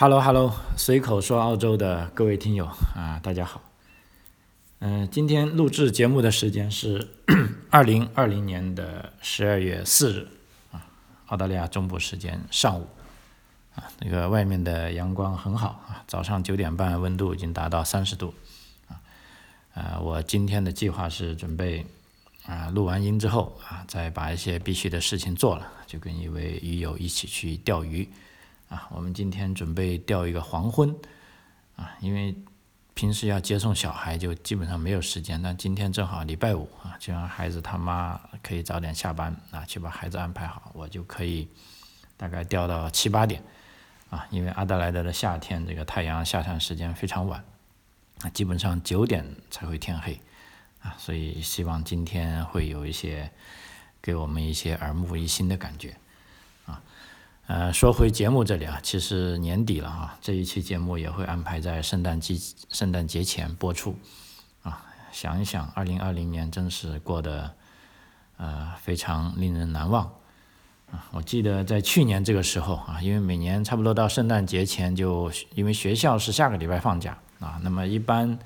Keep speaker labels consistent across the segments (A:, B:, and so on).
A: Hello，Hello，随口说澳洲的各位听友啊，大家好。嗯，今天录制节目的时间是 二零二零年的十二月四日啊，澳大利亚中部时间上午啊，那个外面的阳光很好啊，早上九点半温度已经达到三十度啊。呃，我今天的计划是准备啊录完音之后啊，再把一些必须的事情做了，就跟一位鱼友一起去钓鱼。啊，我们今天准备钓一个黄昏，啊，因为平时要接送小孩，就基本上没有时间。但今天正好礼拜五啊，就让孩子他妈可以早点下班啊，去把孩子安排好，我就可以大概钓到七八点，啊，因为阿德莱德的夏天这个太阳下山时间非常晚，啊，基本上九点才会天黑，啊，所以希望今天会有一些给我们一些耳目一新的感觉。呃，说回节目这里啊，其实年底了哈，这一期节目也会安排在圣诞节圣诞节前播出，啊，想一想，二零二零年真是过得呃非常令人难忘啊！我记得在去年这个时候啊，因为每年差不多到圣诞节前就因为学校是下个礼拜放假啊，那么一般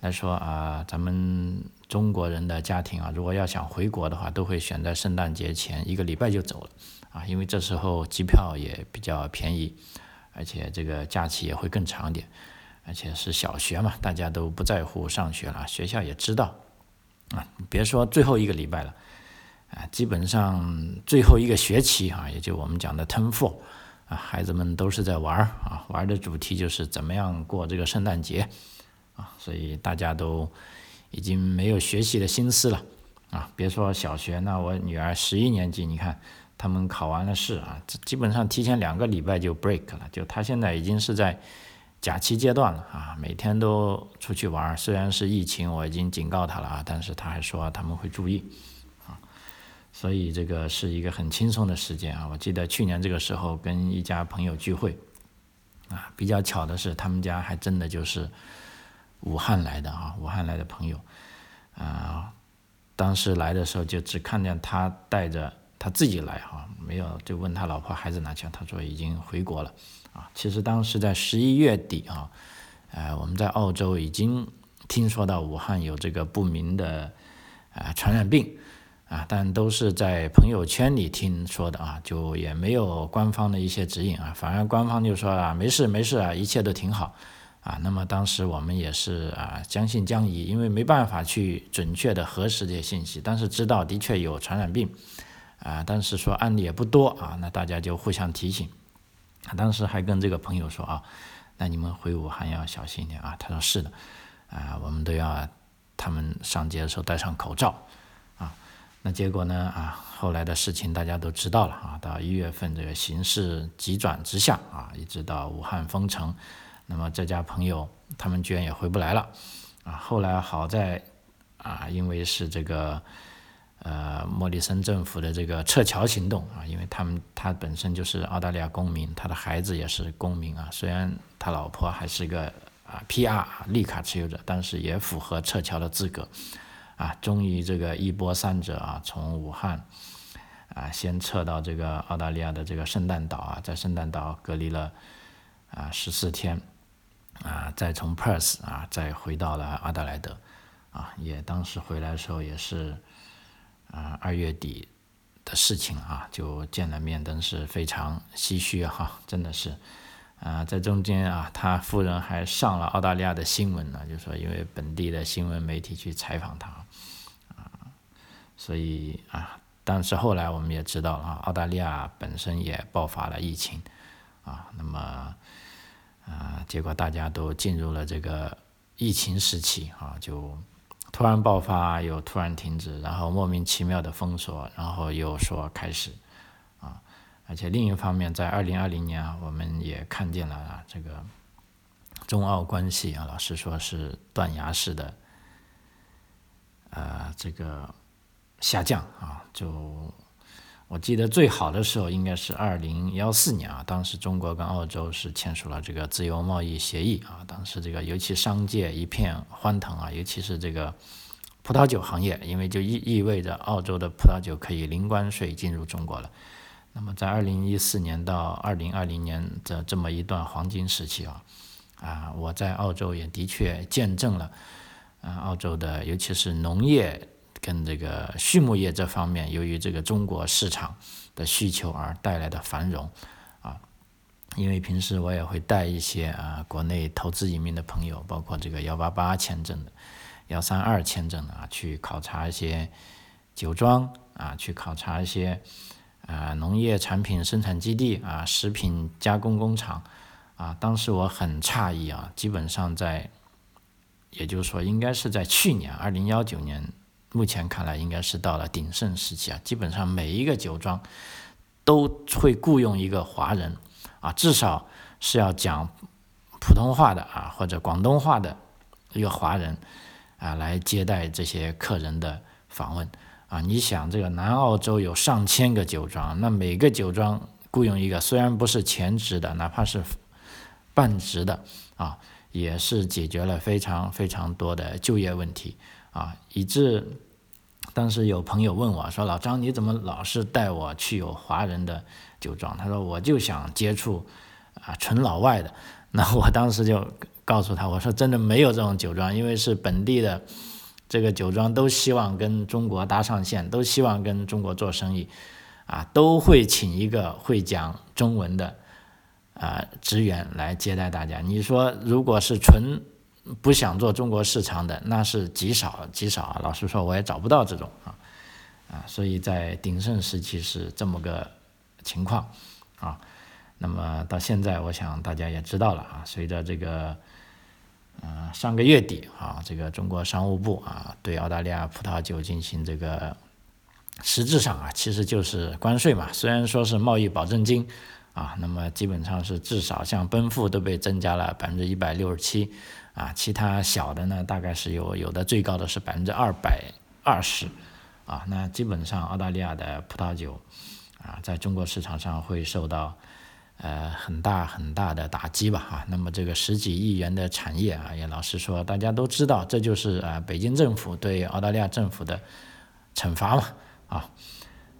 A: 来说啊，咱们中国人的家庭啊，如果要想回国的话，都会选在圣诞节前一个礼拜就走了。啊，因为这时候机票也比较便宜，而且这个假期也会更长点，而且是小学嘛，大家都不在乎上学了，学校也知道，啊，别说最后一个礼拜了，啊，基本上最后一个学期啊，也就我们讲的 term four，啊，孩子们都是在玩儿啊，玩的主题就是怎么样过这个圣诞节，啊，所以大家都已经没有学习的心思了，啊，别说小学，那我女儿十一年级，你看。他们考完了试啊，基本上提前两个礼拜就 break 了，就他现在已经是在假期阶段了啊，每天都出去玩，虽然是疫情，我已经警告他了啊，但是他还说他们会注意啊，所以这个是一个很轻松的时间啊。我记得去年这个时候跟一家朋友聚会啊，比较巧的是他们家还真的就是武汉来的啊，武汉来的朋友啊，当时来的时候就只看见他带着。他自己来哈，没有就问他老婆孩子哪去，他说已经回国了，啊，其实当时在十一月底啊，呃，我们在澳洲已经听说到武汉有这个不明的啊传染病，啊，但都是在朋友圈里听说的啊，就也没有官方的一些指引啊，反而官方就说啊没事没事啊，一切都挺好，啊，那么当时我们也是啊将信将疑，因为没办法去准确的核实这些信息，但是知道的确有传染病。啊，但是说案例也不多啊，那大家就互相提醒。当时还跟这个朋友说啊，那你们回武汉要小心一点啊。他说是的，啊，我们都要他们上街的时候戴上口罩啊。那结果呢啊，后来的事情大家都知道了啊。到一月份这个形势急转直下啊，一直到武汉封城，那么这家朋友他们居然也回不来了啊。后来好在啊，因为是这个。呃，莫里森政府的这个撤侨行动啊，因为他们他本身就是澳大利亚公民，他的孩子也是公民啊。虽然他老婆还是个啊 PR 绿卡持有者，但是也符合撤侨的资格啊。终于这个一波三折啊，从武汉啊先撤到这个澳大利亚的这个圣诞岛啊，在圣诞岛隔离了啊十四天啊，再从 Perth 啊再回到了阿德莱德啊，也当时回来的时候也是。啊，二月底的事情啊，就见了面，真是非常唏嘘哈，真的是，啊，在中间啊，他夫人还上了澳大利亚的新闻呢，就说因为本地的新闻媒体去采访他，啊，所以啊，但是后来我们也知道了啊，澳大利亚本身也爆发了疫情，啊，那么，啊，结果大家都进入了这个疫情时期啊，就。突然爆发，又突然停止，然后莫名其妙的封锁，然后又说开始，啊，而且另一方面，在二零二零年啊，我们也看见了啊这个中澳关系啊，老实说是断崖式的，呃，这个下降啊，就。我记得最好的时候应该是二零幺四年啊，当时中国跟澳洲是签署了这个自由贸易协议啊，当时这个尤其商界一片欢腾啊，尤其是这个葡萄酒行业，因为就意意味着澳洲的葡萄酒可以零关税进入中国了。那么在二零一四年到二零二零年的这么一段黄金时期啊，啊，我在澳洲也的确见证了，啊，澳洲的尤其是农业跟这个畜牧业这方面，由于这个中国市场的需求而带来的繁荣，啊，因为平时我也会带一些啊国内投资移民的朋友，包括这个幺八八签证的、幺三二签证的啊，去考察一些酒庄啊，去考察一些。啊，农业产品生产基地啊，食品加工工厂啊，当时我很诧异啊，基本上在，也就是说，应该是在去年二零幺九年，目前看来应该是到了鼎盛时期啊，基本上每一个酒庄都会雇佣一个华人啊，至少是要讲普通话的啊，或者广东话的一个华人啊，来接待这些客人的访问。啊，你想这个南澳洲有上千个酒庄，那每个酒庄雇佣一个，虽然不是全职的，哪怕是半职的啊，也是解决了非常非常多的就业问题啊。以致当时有朋友问我说：“老张，你怎么老是带我去有华人的酒庄？”他说：“我就想接触啊纯老外的。”那我当时就告诉他：“我说真的没有这种酒庄，因为是本地的。”这个酒庄都希望跟中国搭上线，都希望跟中国做生意，啊，都会请一个会讲中文的啊职员来接待大家。你说，如果是纯不想做中国市场的，那是极少极少啊。老实说，我也找不到这种啊啊。所以在鼎盛时期是这么个情况啊。那么到现在，我想大家也知道了啊。随着这个。嗯，上个月底啊，这个中国商务部啊，对澳大利亚葡萄酒进行这个实质上啊，其实就是关税嘛。虽然说是贸易保证金啊，那么基本上是至少像奔富都被增加了百分之一百六十七啊，其他小的呢，大概是有有的最高的是百分之二百二十啊。那基本上澳大利亚的葡萄酒啊，在中国市场上会受到。呃，很大很大的打击吧，啊，那么这个十几亿元的产业啊，也老实说，大家都知道，这就是啊，北京政府对澳大利亚政府的惩罚嘛，啊，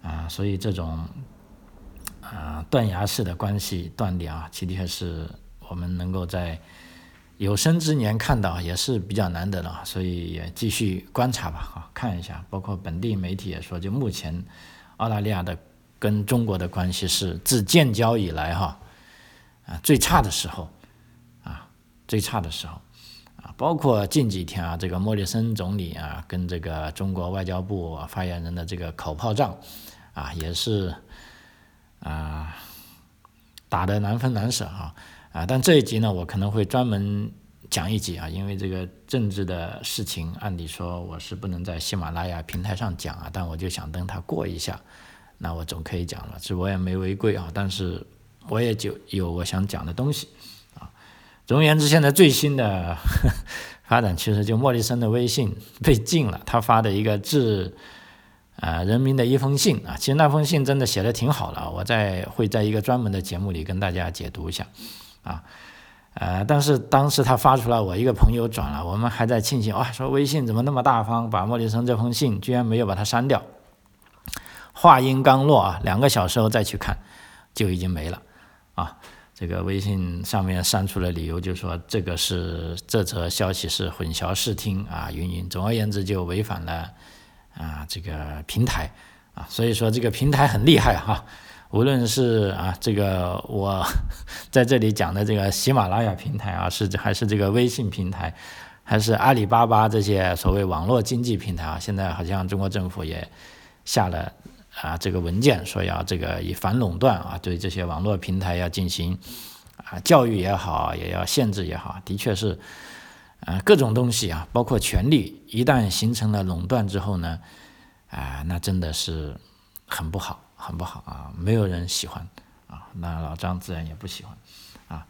A: 啊，所以这种啊断崖式的关系断裂啊，的确是我们能够在有生之年看到，也是比较难得的，所以也继续观察吧，啊，看一下，包括本地媒体也说，就目前澳大利亚的。跟中国的关系是自建交以来哈啊最差的时候啊最差的时候啊，包括近几天啊，这个莫里森总理啊跟这个中国外交部发言人的这个口炮仗啊，也是啊打得难分难舍哈啊，但这一集呢，我可能会专门讲一集啊，因为这个政治的事情，按理说我是不能在喜马拉雅平台上讲啊，但我就想等它过一下。那我总可以讲了，这我也没违规啊，但是我也就有我想讲的东西啊。总而言之，现在最新的发展其实就莫里森的微信被禁了，他发的一个致啊人民的一封信啊，其实那封信真的写的挺好的，我在会在一个专门的节目里跟大家解读一下啊。呃，但是当时他发出来，我一个朋友转了，我们还在庆幸哇，说微信怎么那么大方，把莫里森这封信居然没有把它删掉。话音刚落啊，两个小时后再去看，就已经没了啊。这个微信上面删除的理由就是说这个是这则消息是混淆视听啊，云云。总而言之，就违反了啊这个平台啊。所以说这个平台很厉害哈。无论是啊这个我 在这里讲的这个喜马拉雅平台啊，是还是这个微信平台，还是阿里巴巴这些所谓网络经济平台啊，现在好像中国政府也下了。啊，这个文件说要这个以反垄断啊，对这些网络平台要进行啊教育也好，也要限制也好，的确是啊各种东西啊，包括权力，一旦形成了垄断之后呢，啊那真的是很不好，很不好啊，没有人喜欢啊，那老张自然也不喜欢啊。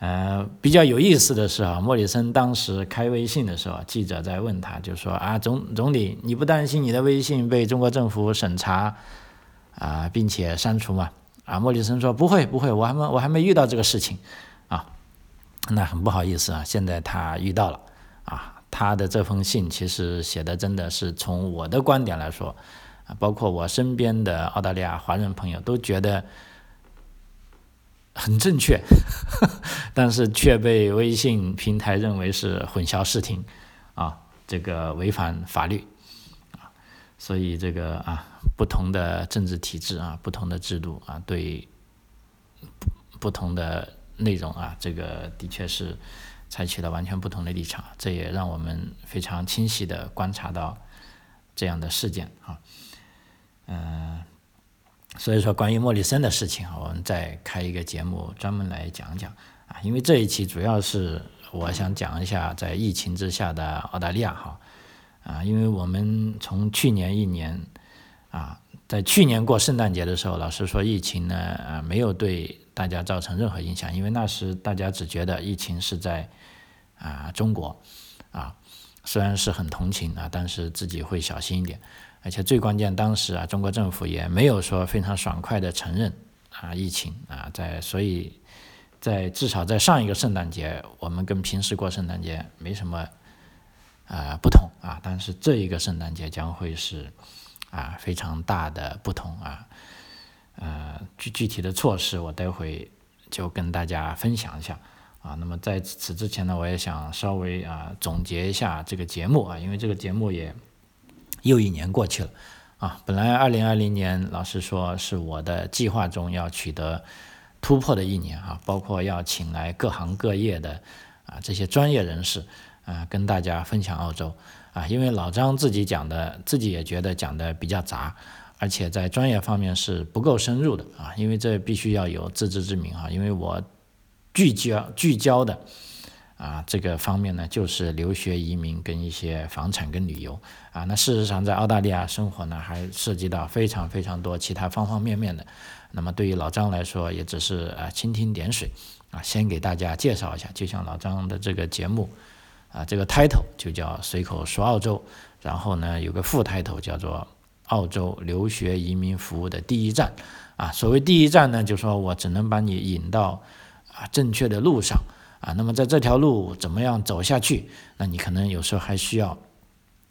A: 呃，比较有意思的是啊，莫里森当时开微信的时候，记者在问他，就说啊，总总理，你不担心你的微信被中国政府审查啊，并且删除吗？啊，莫里森说不会不会，我还没我还没遇到这个事情。那很不好意思啊，现在他遇到了啊，他的这封信其实写的真的是从我的观点来说啊，包括我身边的澳大利亚华人朋友都觉得很正确，但是却被微信平台认为是混淆视听，啊，这个违反法律，啊，所以这个啊，不同的政治体制啊，不同的制度啊，对不同的内容啊，这个的确是采取了完全不同的立场，这也让我们非常清晰的观察到这样的事件啊。嗯，所以说关于莫里森的事情，我们再开一个节目专门来讲讲啊。因为这一期主要是我想讲一下在疫情之下的澳大利亚哈啊，因为我们从去年一年啊，在去年过圣诞节的时候，老实说疫情呢啊没有对大家造成任何影响，因为那时大家只觉得疫情是在啊中国啊，虽然是很同情啊，但是自己会小心一点。而且最关键，当时啊，中国政府也没有说非常爽快的承认啊疫情啊，在所以，在至少在上一个圣诞节，我们跟平时过圣诞节没什么啊不同啊，但是这一个圣诞节将会是啊非常大的不同啊，呃具具体的措施我待会就跟大家分享一下啊。那么在此之前呢，我也想稍微啊总结一下这个节目啊，因为这个节目也。又一年过去了，啊，本来二零二零年老实说是我的计划中要取得突破的一年啊，包括要请来各行各业的啊这些专业人士啊跟大家分享澳洲啊，因为老张自己讲的，自己也觉得讲的比较杂，而且在专业方面是不够深入的啊，因为这必须要有自知之明啊，因为我聚焦聚焦的。啊，这个方面呢，就是留学、移民跟一些房产跟旅游啊。那事实上，在澳大利亚生活呢，还涉及到非常非常多其他方方面面的。那么对于老张来说，也只是啊蜻蜓点水啊，先给大家介绍一下。就像老张的这个节目啊，这个 title 就叫随口说澳洲，然后呢有个副 title 叫做澳洲留学移民服务的第一站啊。所谓第一站呢，就说我只能把你引到啊正确的路上。啊，那么在这条路怎么样走下去？那你可能有时候还需要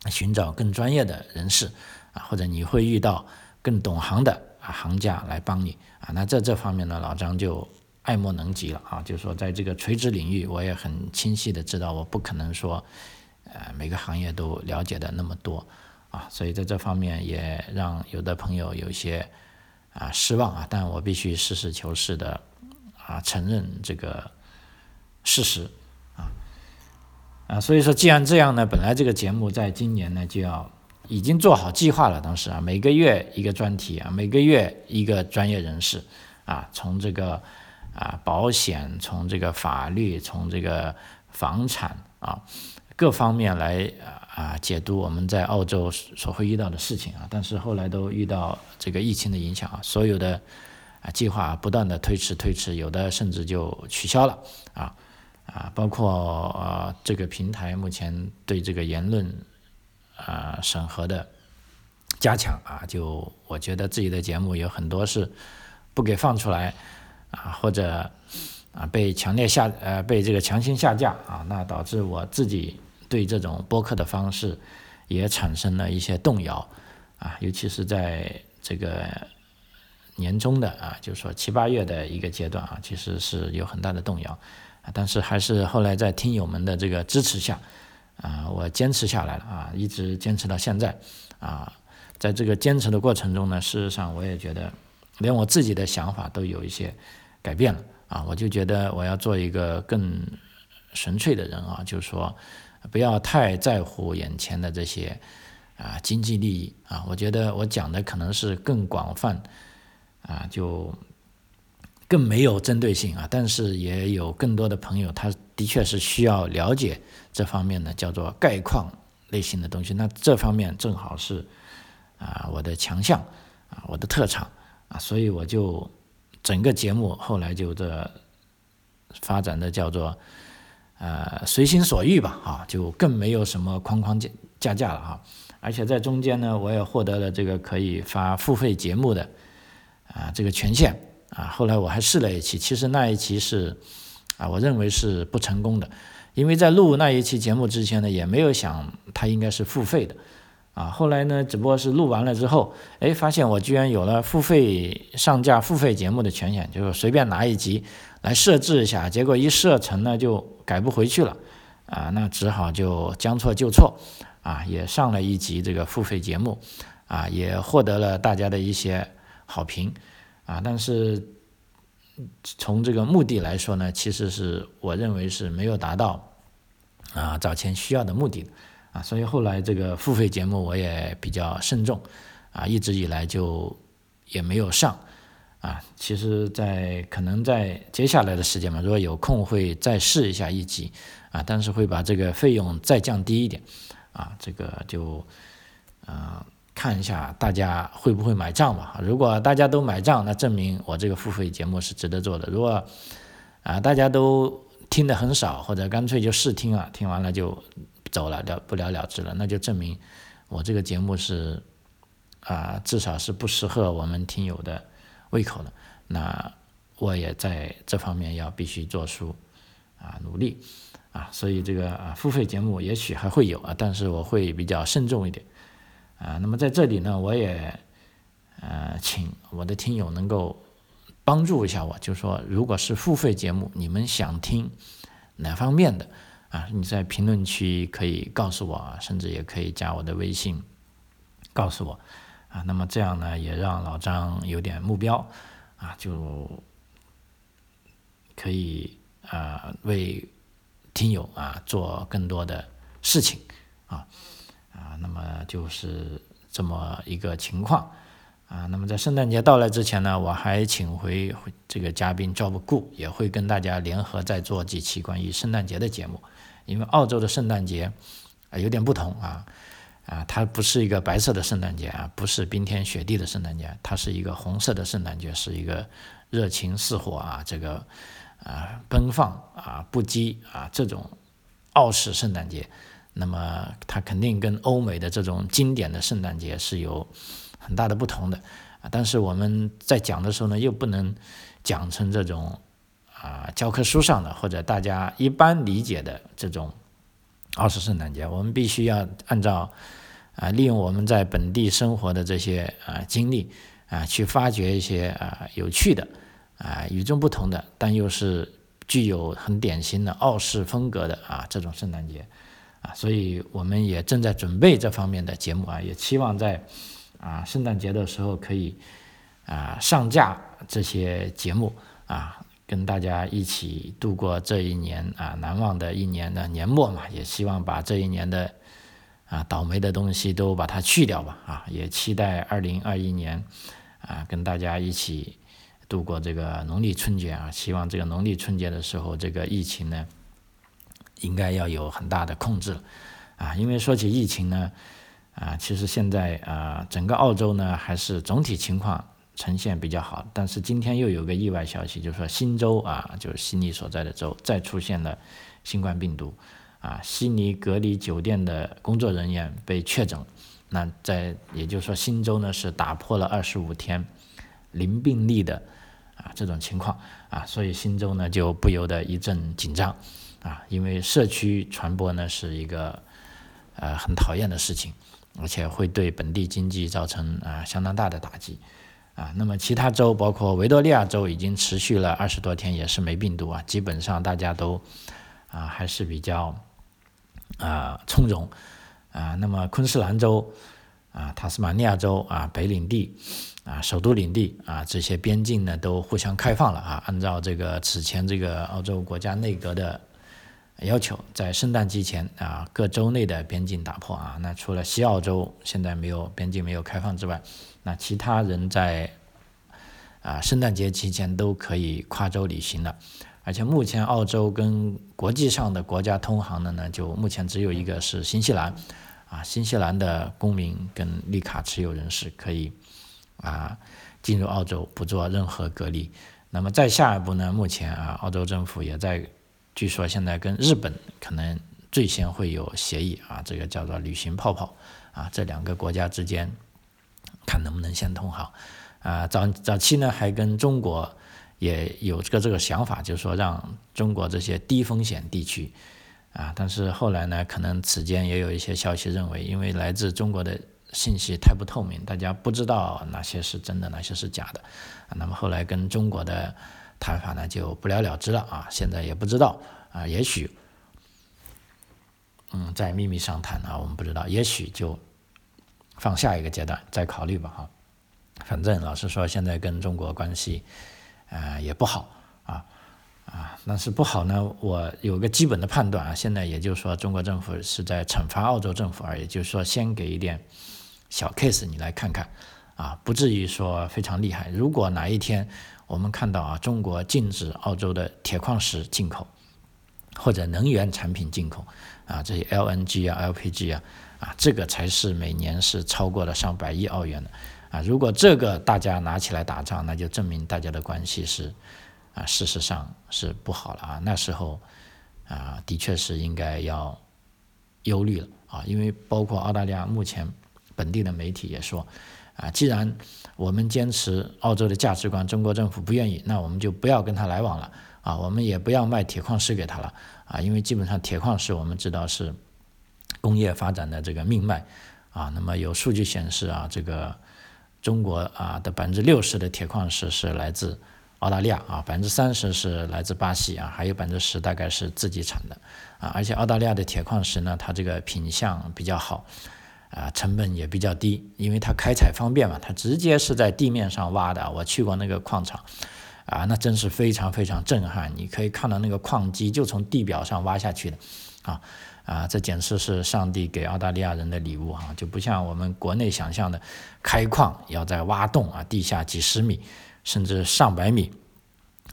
A: 寻找更专业的人士啊，或者你会遇到更懂行的啊行家来帮你啊。那在这方面呢，老张就爱莫能及了啊。就是说，在这个垂直领域，我也很清晰的知道，我不可能说呃每个行业都了解的那么多啊。所以在这方面也让有的朋友有些啊失望啊。但我必须实事求是的啊承认这个。事实，啊，啊，所以说，既然这样呢，本来这个节目在今年呢就要已经做好计划了，当时啊，每个月一个专题啊，每个月一个专业人士啊，从这个啊保险，从这个法律，从这个房产啊各方面来啊解读我们在澳洲所会遇到的事情啊，但是后来都遇到这个疫情的影响啊，所有的啊计划不断的推迟推迟，有的甚至就取消了啊。啊，包括呃这个平台目前对这个言论啊审核的加强啊，就我觉得自己的节目有很多是不给放出来啊，或者啊被强烈下呃被这个强行下架啊，那导致我自己对这种播客的方式也产生了一些动摇啊，尤其是在这个年终的啊，就是说七八月的一个阶段啊，其实是有很大的动摇。啊，但是还是后来在听友们的这个支持下，啊，我坚持下来了啊，一直坚持到现在，啊，在这个坚持的过程中呢，事实上我也觉得，连我自己的想法都有一些改变了啊，我就觉得我要做一个更纯粹的人啊，就是说不要太在乎眼前的这些啊经济利益啊，我觉得我讲的可能是更广泛啊，就。更没有针对性啊，但是也有更多的朋友，他的确是需要了解这方面的叫做概况类型的东西。那这方面正好是啊我的强项啊我的特长啊，所以我就整个节目后来就这发展的叫做呃随心所欲吧啊，就更没有什么框框架架架了哈。而且在中间呢，我也获得了这个可以发付费节目的啊这个权限。啊，后来我还试了一期，其实那一期是，啊，我认为是不成功的，因为在录那一期节目之前呢，也没有想它应该是付费的，啊，后来呢，只不过是录完了之后，哎，发现我居然有了付费上架付费节目的权限，就是随便拿一集来设置一下，结果一设成呢就改不回去了，啊，那只好就将错就错，啊，也上了一集这个付费节目，啊，也获得了大家的一些好评，啊，但是从这个目的来说呢，其实是我认为是没有达到。啊，找钱需要的目的，啊，所以后来这个付费节目我也比较慎重，啊，一直以来就也没有上，啊，其实，在可能在接下来的时间嘛，如果有空会再试一下一集，啊，但是会把这个费用再降低一点，啊，这个就，呃，看一下大家会不会买账吧，如果大家都买账，那证明我这个付费节目是值得做的，如果，啊，大家都。听的很少，或者干脆就试听啊，听完了就走了，了不了了之了，那就证明我这个节目是啊，至少是不适合我们听友的胃口的。那我也在这方面要必须做出啊努力啊，所以这个啊付费节目也许还会有啊，但是我会比较慎重一点啊。那么在这里呢，我也呃请我的听友能够。帮助一下我，就说如果是付费节目，你们想听哪方面的啊？你在评论区可以告诉我，甚至也可以加我的微信告诉我啊。那么这样呢，也让老张有点目标啊，就可以啊为听友啊做更多的事情啊啊。那么就是这么一个情况。啊，那么在圣诞节到来之前呢，我还请回这个嘉宾 Job 顾，也会跟大家联合再做几期关于圣诞节的节目。因为澳洲的圣诞节啊有点不同啊，啊，它不是一个白色的圣诞节啊，不是冰天雪地的圣诞节，它是一个红色的圣诞节，是一个热情似火啊，这个啊奔放啊不羁啊这种澳式圣诞节。那么它肯定跟欧美的这种经典的圣诞节是有。很大的不同的啊，但是我们在讲的时候呢，又不能讲成这种啊教科书上的或者大家一般理解的这种澳式圣诞节，我们必须要按照啊利用我们在本地生活的这些啊经历啊，去发掘一些啊有趣的啊与众不同的，但又是具有很典型的澳式风格的啊这种圣诞节啊，所以我们也正在准备这方面的节目啊，也期望在。啊，圣诞节的时候可以啊上架这些节目啊，跟大家一起度过这一年啊难忘的一年的年末嘛，也希望把这一年的啊倒霉的东西都把它去掉吧啊，也期待二零二一年啊跟大家一起度过这个农历春节啊，希望这个农历春节的时候这个疫情呢应该要有很大的控制啊，因为说起疫情呢。啊，其实现在啊，整个澳洲呢还是总体情况呈现比较好，但是今天又有个意外消息，就是说新州啊，就是悉尼所在的州再出现了新冠病毒，啊，悉尼隔离酒店的工作人员被确诊，那在也就是说新州呢是打破了二十五天零病例的啊这种情况啊，所以新州呢就不由得一阵紧张啊，因为社区传播呢是一个呃很讨厌的事情。而且会对本地经济造成啊相当大的打击，啊，那么其他州包括维多利亚州已经持续了二十多天也是没病毒啊，基本上大家都啊还是比较啊从容啊，那么昆士兰州啊、塔斯马尼亚州啊、北领地啊、首都领地啊这些边境呢都互相开放了啊，按照这个此前这个澳洲国家内阁的。要求在圣诞节前啊，各州内的边境打破啊。那除了西澳洲现在没有边境没有开放之外，那其他人在啊圣诞节期间都可以跨州旅行了。而且目前澳洲跟国际上的国家通航的呢，就目前只有一个是新西兰啊，新西兰的公民跟绿卡持有人士可以啊进入澳洲不做任何隔离。那么再下一步呢，目前啊澳洲政府也在。据说现在跟日本可能最先会有协议啊，这个叫做旅行泡泡啊，这两个国家之间看能不能先通好啊。早早期呢还跟中国也有这个这个想法，就是说让中国这些低风险地区啊，但是后来呢，可能此间也有一些消息认为，因为来自中国的信息太不透明，大家不知道哪些是真的，哪些是假的，啊，那么后来跟中国的谈法呢就不了了之了啊，现在也不知道啊，也许，嗯，在秘密上谈啊，我们不知道，也许就放下一个阶段再考虑吧哈，反正老实说，现在跟中国关系啊也不好啊。啊，但是不好呢。我有个基本的判断啊，现在也就是说，中国政府是在惩罚澳洲政府，而也就是说，先给一点小 case 你来看看，啊，不至于说非常厉害。如果哪一天我们看到啊，中国禁止澳洲的铁矿石进口，或者能源产品进口，啊，这些 LNG 啊、LPG 啊，啊，这个才是每年是超过了上百亿澳元的，啊，如果这个大家拿起来打仗，那就证明大家的关系是。啊，事实上是不好了啊！那时候啊，的确是应该要忧虑了啊，因为包括澳大利亚目前本地的媒体也说啊，既然我们坚持澳洲的价值观，中国政府不愿意，那我们就不要跟他来往了啊，我们也不要卖铁矿石给他了啊，因为基本上铁矿石我们知道是工业发展的这个命脉啊，那么有数据显示啊，这个中国啊的百分之六十的铁矿石是来自。澳大利亚啊，百分之三十是来自巴西啊，还有百分之十大概是自己产的啊。而且澳大利亚的铁矿石呢，它这个品相比较好啊，成本也比较低，因为它开采方便嘛，它直接是在地面上挖的。我去过那个矿场啊，那真是非常非常震撼。你可以看到那个矿机就从地表上挖下去的啊啊，这简直是上帝给澳大利亚人的礼物啊，就不像我们国内想象的开矿要在挖洞啊，地下几十米。甚至上百米，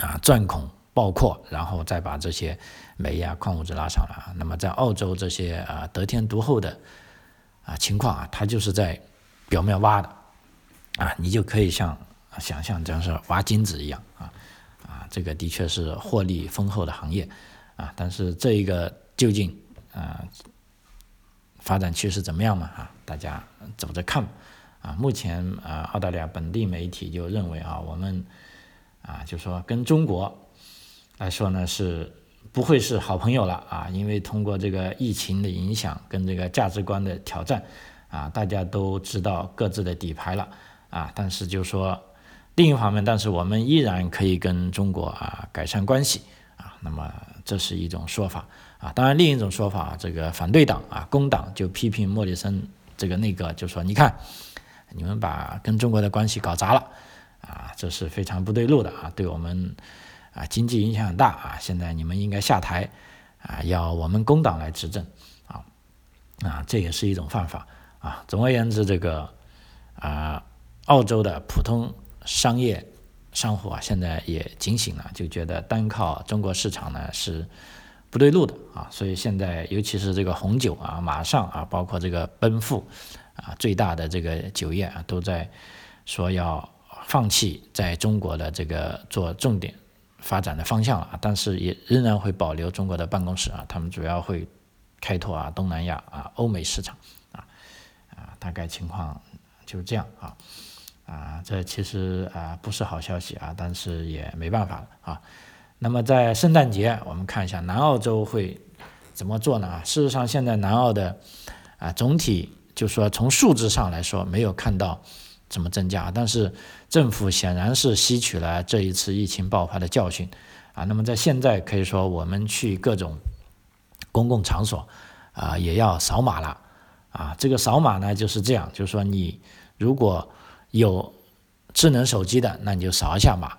A: 啊，钻孔爆扩，然后再把这些煤呀、矿物质拉上来。那么在澳洲这些啊得天独厚的啊情况啊，它就是在表面挖的，啊，你就可以像想象这样是挖金子一样啊啊，这个的确是获利丰厚的行业啊。但是这一个究竟啊发展趋势怎么样嘛？啊，大家走着看。啊，目前啊，澳大利亚本地媒体就认为啊，我们啊，就说跟中国来说呢，是不会是好朋友了啊，因为通过这个疫情的影响跟这个价值观的挑战啊，大家都知道各自的底牌了啊。但是就说另一方面，但是我们依然可以跟中国啊改善关系啊。那么这是一种说法啊。当然，另一种说法，这个反对党啊，工党就批评莫里森这个内阁，就说你看。你们把跟中国的关系搞砸了，啊，这是非常不对路的啊，对我们啊经济影响很大啊。现在你们应该下台啊，要我们工党来执政啊，啊，这也是一种犯法啊。总而言之，这个啊，澳洲的普通商业商户啊，现在也警醒了，就觉得单靠中国市场呢是不对路的啊。所以现在，尤其是这个红酒啊，马上啊，包括这个奔富。啊，最大的这个酒业啊，都在说要放弃在中国的这个做重点发展的方向了啊，但是也仍然会保留中国的办公室啊，他们主要会开拓啊东南亚啊欧美市场啊啊，大概情况就是这样啊啊，这其实啊不是好消息啊，但是也没办法了啊。那么在圣诞节，我们看一下南澳洲会怎么做呢？啊，事实上现在南澳的啊总体。就说从数字上来说没有看到怎么增加，但是政府显然是吸取了这一次疫情爆发的教训啊。那么在现在可以说我们去各种公共场所啊也要扫码了啊。这个扫码呢就是这样，就是说你如果有智能手机的，那你就扫一下码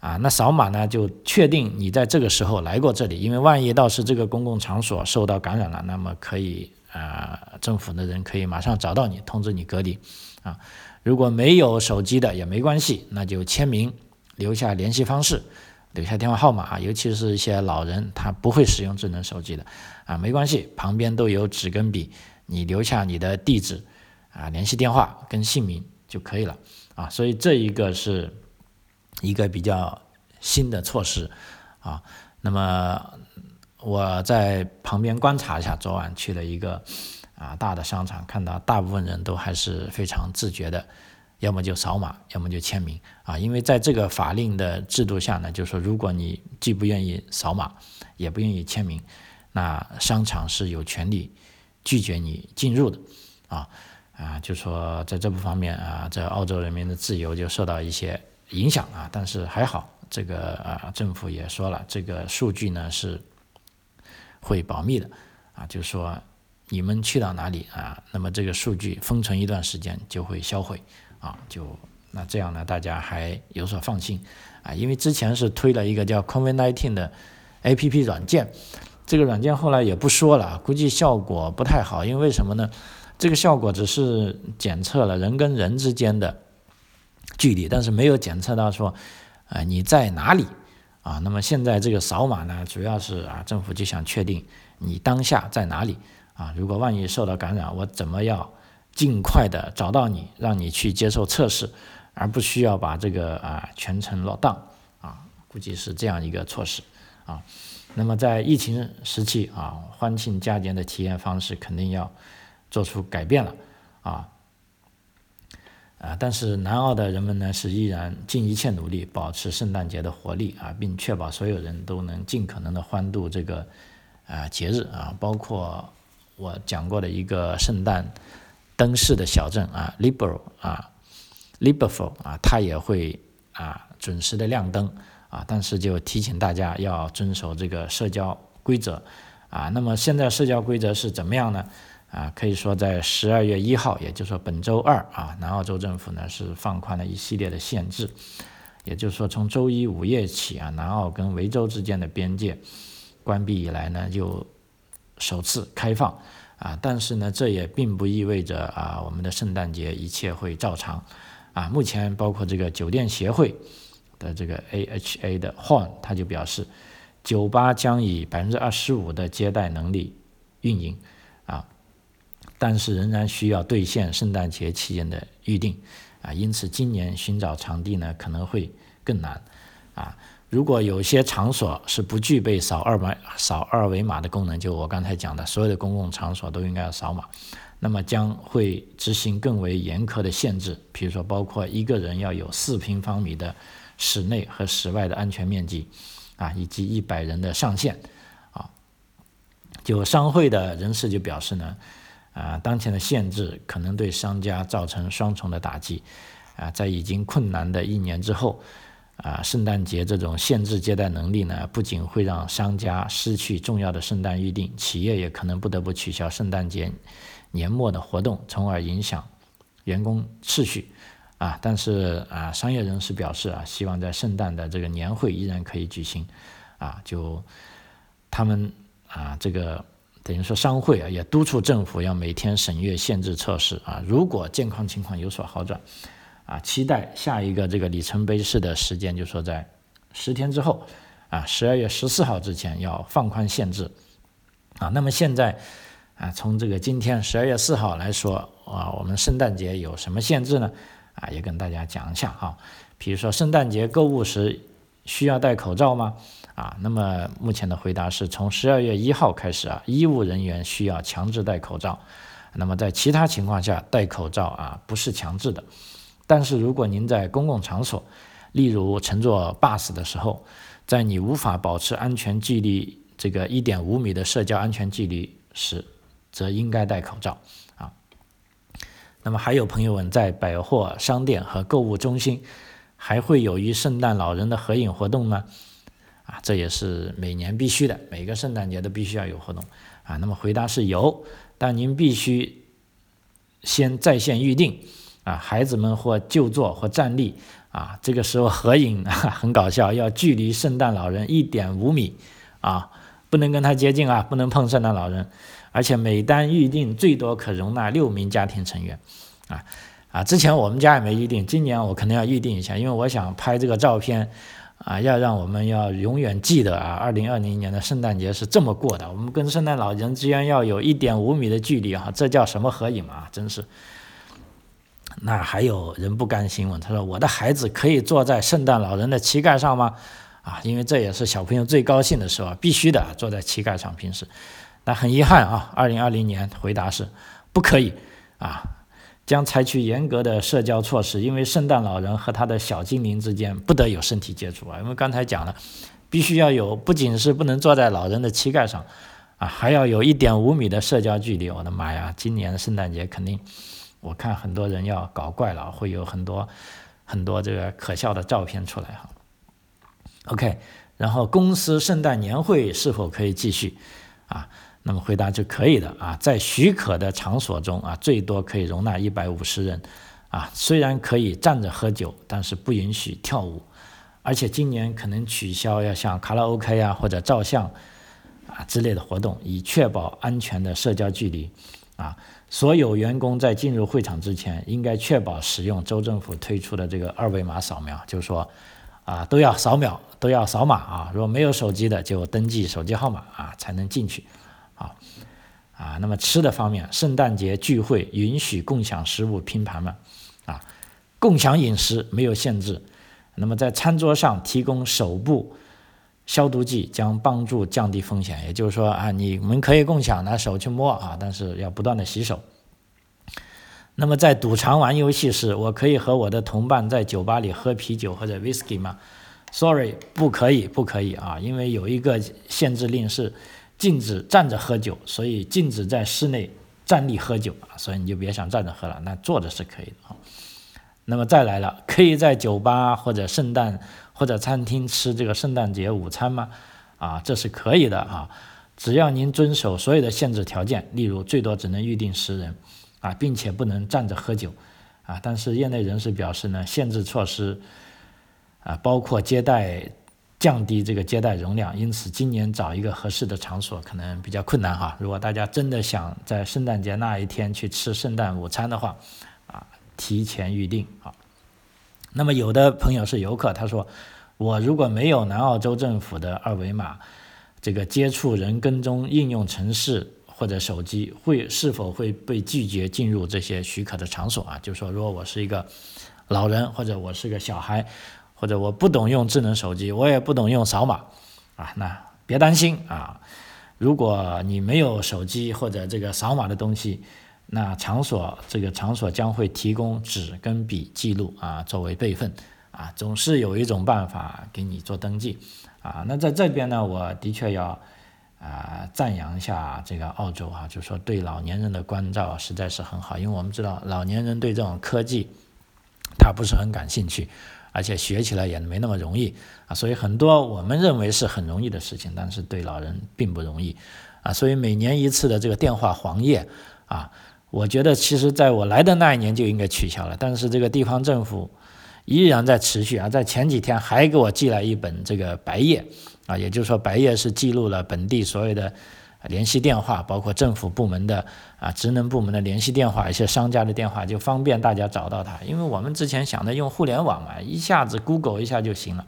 A: 啊。那扫码呢就确定你在这个时候来过这里，因为万一到时这个公共场所受到感染了，那么可以。啊，政府的人可以马上找到你，通知你隔离。啊，如果没有手机的也没关系，那就签名，留下联系方式，留下电话号码。尤其是一些老人，他不会使用智能手机的，啊，没关系，旁边都有纸跟笔，你留下你的地址，啊，联系电话跟姓名就可以了。啊，所以这一个是一个比较新的措施。啊，那么。我在旁边观察一下，昨晚去了一个啊大的商场，看到大部分人都还是非常自觉的，要么就扫码，要么就签名啊。因为在这个法令的制度下呢，就是说，如果你既不愿意扫码，也不愿意签名，那商场是有权利拒绝你进入的，啊啊，就说在这部方面啊，这澳洲人民的自由就受到一些影响啊，但是还好，这个啊政府也说了，这个数据呢是会保密的，啊，就是说你们去到哪里啊，那么这个数据封存一段时间就会销毁，啊，就那这样呢，大家还有所放心，啊，因为之前是推了一个叫 COVID-19 的 APP 软件。这个软件后来也不说了，估计效果不太好，因为什么呢？这个效果只是检测了人跟人之间的距离，但是没有检测到说，啊你在哪里啊？那么现在这个扫码呢，主要是啊政府就想确定你当下在哪里啊？如果万一受到感染，我怎么要尽快的找到你，让你去接受测试，而不需要把这个啊全程落档啊？估计是这样一个措施啊。那么在疫情时期啊，欢庆佳节的体验方式肯定要做出改变了啊啊！但是南澳的人们呢是依然尽一切努力保持圣诞节的活力啊，并确保所有人都能尽可能的欢度这个啊节日啊，包括我讲过的一个圣诞灯饰的小镇啊，Liberal 啊，Liberal 啊，它也会啊准时的亮灯。啊，但是就提醒大家要遵守这个社交规则，啊，那么现在社交规则是怎么样呢？啊，可以说在十二月一号，也就是说本周二啊，南澳洲政府呢是放宽了一系列的限制，也就是说从周一午夜起啊，南澳跟维州之间的边界关闭以来呢，就首次开放，啊，但是呢，这也并不意味着啊，我们的圣诞节一切会照常，啊，目前包括这个酒店协会。的这个 AHA 的 Horn，他就表示，酒吧将以百分之二十五的接待能力运营，啊，但是仍然需要兑现圣诞节期间的预定，啊，因此今年寻找场地呢可能会更难，啊，如果有些场所是不具备扫二维扫二维码的功能，就我刚才讲的，所有的公共场所都应该要扫码，那么将会执行更为严苛的限制，比如说包括一个人要有四平方米的。室内和室外的安全面积，啊，以及一百人的上限，啊，就商会的人士就表示呢，啊，当前的限制可能对商家造成双重的打击，啊，在已经困难的一年之后，啊，圣诞节这种限制接待能力呢，不仅会让商家失去重要的圣诞预订，企业也可能不得不取消圣诞节年末的活动，从而影响员工秩序。啊，但是啊，商业人士表示啊，希望在圣诞的这个年会依然可以举行，啊，就他们啊，这个等于说商会啊，也督促政府要每天审阅限制措施啊，如果健康情况有所好转，啊，期待下一个这个里程碑式的时间，就说在十天之后，啊，十二月十四号之前要放宽限制，啊，那么现在啊，从这个今天十二月四号来说啊，我们圣诞节有什么限制呢？啊，也跟大家讲一下啊，比如说圣诞节购物时需要戴口罩吗？啊，那么目前的回答是从十二月一号开始啊，医务人员需要强制戴口罩。那么在其他情况下戴口罩啊不是强制的，但是如果您在公共场所，例如乘坐 bus 的时候，在你无法保持安全距离这个一点五米的社交安全距离时，则应该戴口罩啊。那么还有朋友问，在百货商店和购物中心，还会有与圣诞老人的合影活动吗？啊，这也是每年必须的，每个圣诞节都必须要有活动啊。那么回答是有，但您必须先在线预定啊。孩子们或就坐或站立啊，这个时候合影啊 很搞笑，要距离圣诞老人一点五米啊，不能跟他接近啊，不能碰圣诞老人。而且每单预订最多可容纳六名家庭成员，啊啊！之前我们家也没预定，今年我肯定要预定一下，因为我想拍这个照片，啊，要让我们要永远记得啊，二零二零年的圣诞节是这么过的。我们跟圣诞老人之间要有一点五米的距离啊，这叫什么合影啊？真是。那还有人不甘心问，他说：“我的孩子可以坐在圣诞老人的膝盖上吗？”啊，因为这也是小朋友最高兴的时候，必须的坐在膝盖上。平时。那很遗憾啊，二零二零年回答是不可以啊，将采取严格的社交措施，因为圣诞老人和他的小精灵之间不得有身体接触啊。因为刚才讲了，必须要有，不仅是不能坐在老人的膝盖上啊，还要有一点五米的社交距离。我的妈呀，今年圣诞节肯定，我看很多人要搞怪了，会有很多很多这个可笑的照片出来哈。OK，然后公司圣诞年会是否可以继续？啊，那么回答就可以的啊，在许可的场所中啊，最多可以容纳一百五十人。啊，虽然可以站着喝酒，但是不允许跳舞，而且今年可能取消要像卡拉 OK 啊或者照相啊之类的活动，以确保安全的社交距离。啊，所有员工在进入会场之前，应该确保使用州政府推出的这个二维码扫描，就是说，啊都要扫描，都要扫码啊。如果没有手机的，就登记手机号码啊才能进去。啊啊，那么吃的方面，圣诞节聚会允许共享食物拼盘吗？啊，共享饮食没有限制。那么在餐桌上提供手部消毒剂将帮助降低风险。也就是说啊，你们可以共享拿手去摸啊，但是要不断的洗手。那么在赌场玩游戏时，我可以和我的同伴在酒吧里喝啤酒或者 whisky 吗？Sorry，不可以，不可以啊，因为有一个限制令是禁止站着喝酒，所以禁止在室内。站立喝酒啊，所以你就别想站着喝了，那坐着是可以的啊。那么再来了，可以在酒吧或者圣诞或者餐厅吃这个圣诞节午餐吗？啊，这是可以的啊，只要您遵守所有的限制条件，例如最多只能预定十人啊，并且不能站着喝酒啊。但是业内人士表示呢，限制措施啊，包括接待。降低这个接待容量，因此今年找一个合适的场所可能比较困难哈。如果大家真的想在圣诞节那一天去吃圣诞午餐的话，啊，提前预定啊。那么有的朋友是游客，他说我如果没有南澳洲政府的二维码，这个接触人跟踪应用程式或者手机会是否会被拒绝进入这些许可的场所啊？就说，如果我是一个老人或者我是个小孩。或者我不懂用智能手机，我也不懂用扫码，啊，那别担心啊。如果你没有手机或者这个扫码的东西，那场所这个场所将会提供纸跟笔记录啊，作为备份啊，总是有一种办法给你做登记啊。那在这边呢，我的确要啊赞扬一下这个澳洲啊，就说对老年人的关照实在是很好，因为我们知道老年人对这种科技他不是很感兴趣。而且学起来也没那么容易啊，所以很多我们认为是很容易的事情，但是对老人并不容易啊。所以每年一次的这个电话黄页啊，我觉得其实在我来的那一年就应该取消了，但是这个地方政府依然在持续啊，在前几天还给我寄来一本这个白页啊，也就是说白页是记录了本地所有的。联系电话，包括政府部门的啊职能部门的联系电话，一些商家的电话，就方便大家找到他。因为我们之前想着用互联网嘛，一下子 Google 一下就行了，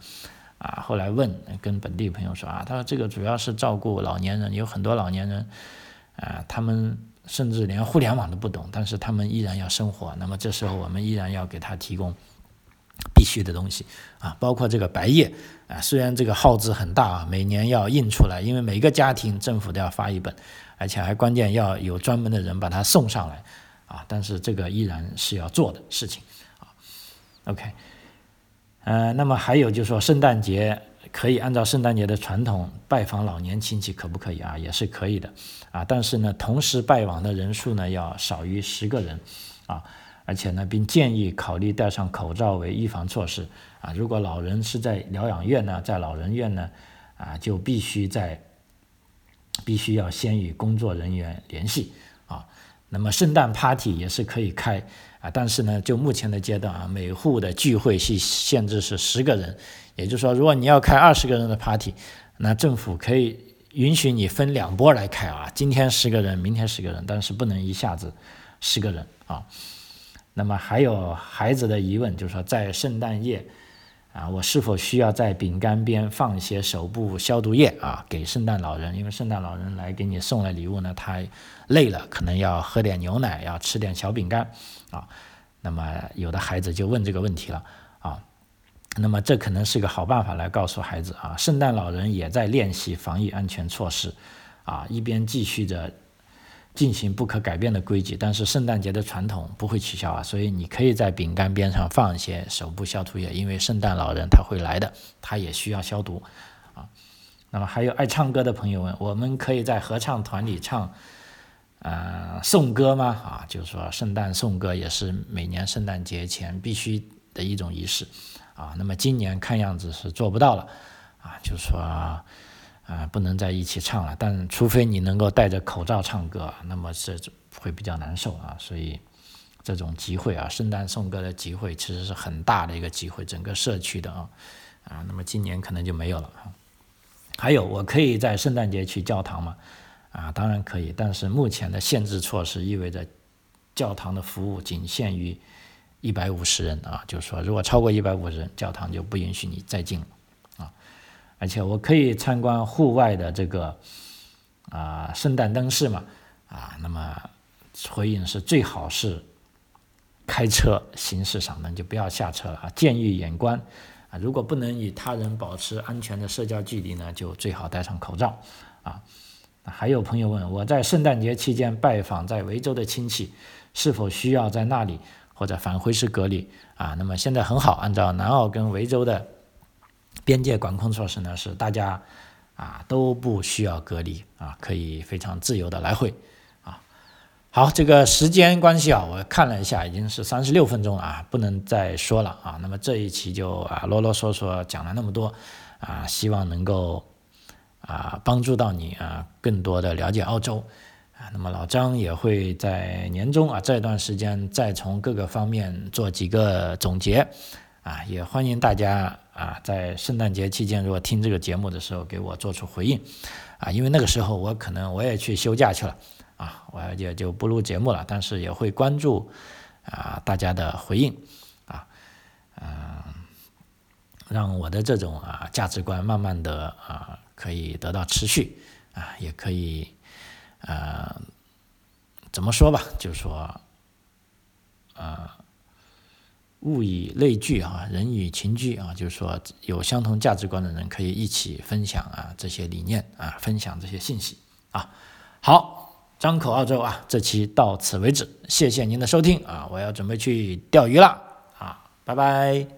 A: 啊，后来问跟本地朋友说啊，他说这个主要是照顾老年人，有很多老年人啊，他们甚至连互联网都不懂，但是他们依然要生活，那么这时候我们依然要给他提供。必须的东西啊，包括这个白页啊，虽然这个耗资很大啊，每年要印出来，因为每个家庭政府都要发一本，而且还关键要有专门的人把它送上来啊，但是这个依然是要做的事情啊。OK，呃，那么还有就是说，圣诞节可以按照圣诞节的传统拜访老年亲戚，可不可以啊？也是可以的啊，但是呢，同时拜访的人数呢要少于十个人啊。而且呢，并建议考虑戴上口罩为预防措施啊。如果老人是在疗养院呢，在老人院呢，啊，就必须在，必须要先与工作人员联系。那么圣诞 party 也是可以开啊，但是呢，就目前的阶段啊，每户的聚会是限制是十个人，也就是说，如果你要开二十个人的 party，那政府可以允许你分两波来开啊，今天十个人，明天十个人，但是不能一下子十个人啊。那么还有孩子的疑问，就是说在圣诞夜，啊，我是否需要在饼干边放一些手部消毒液啊，给圣诞老人？因为圣诞老人来给你送了礼物呢，他累了，可能要喝点牛奶，要吃点小饼干啊。那么有的孩子就问这个问题了啊。那么这可能是个好办法来告诉孩子啊，圣诞老人也在练习防疫安全措施啊，一边继续着。进行不可改变的规矩，但是圣诞节的传统不会取消啊，所以你可以在饼干边上放一些手部消毒液，因为圣诞老人他会来的，他也需要消毒啊。那么还有爱唱歌的朋友们，我们可以在合唱团里唱，呃，颂歌吗？啊，就是说圣诞颂歌也是每年圣诞节前必须的一种仪式，啊，那么今年看样子是做不到了，啊，就是说，啊，不能在一起唱了。但除非你能够戴着口罩唱歌，那么这会比较难受啊。所以这种集会啊，圣诞颂歌的集会其实是很大的一个集会，整个社区的啊，啊，那么今年可能就没有了啊。还有，我可以在圣诞节去教堂吗？啊，当然可以，但是目前的限制措施意味着教堂的服务仅限于一百五十人啊，就是说，如果超过一百五十人，教堂就不允许你再进了啊。而且我可以参观户外的这个啊圣诞灯饰嘛啊，那么回应是最好是开车行驶上灯，就不要下车了啊，建议远观。啊，如果不能与他人保持安全的社交距离呢，就最好戴上口罩。啊，还有朋友问，我在圣诞节期间拜访在维州的亲戚，是否需要在那里或者返回时隔离？啊，那么现在很好，按照南澳跟维州的边界管控措施呢，是大家啊都不需要隔离啊，可以非常自由的来回。啊好，这个时间关系啊，我看了一下，已经是三十六分钟了啊，不能再说了啊。那么这一期就啊啰啰嗦嗦讲了那么多啊，希望能够啊帮助到你啊，更多的了解澳洲啊。那么老张也会在年终啊这段时间再从各个方面做几个总结啊，也欢迎大家啊在圣诞节期间如果听这个节目的时候给我做出回应啊，因为那个时候我可能我也去休假去了。啊，我也就不录节目了，但是也会关注啊大家的回应啊，嗯，让我的这种啊价值观慢慢的啊可以得到持续啊，也可以呃怎么说吧，就是说呃物以类聚啊，人以群居啊，就是说有相同价值观的人可以一起分享啊这些理念啊，分享这些信息啊，好。张口澳洲啊，这期到此为止，谢谢您的收听啊，我要准备去钓鱼了啊，拜拜。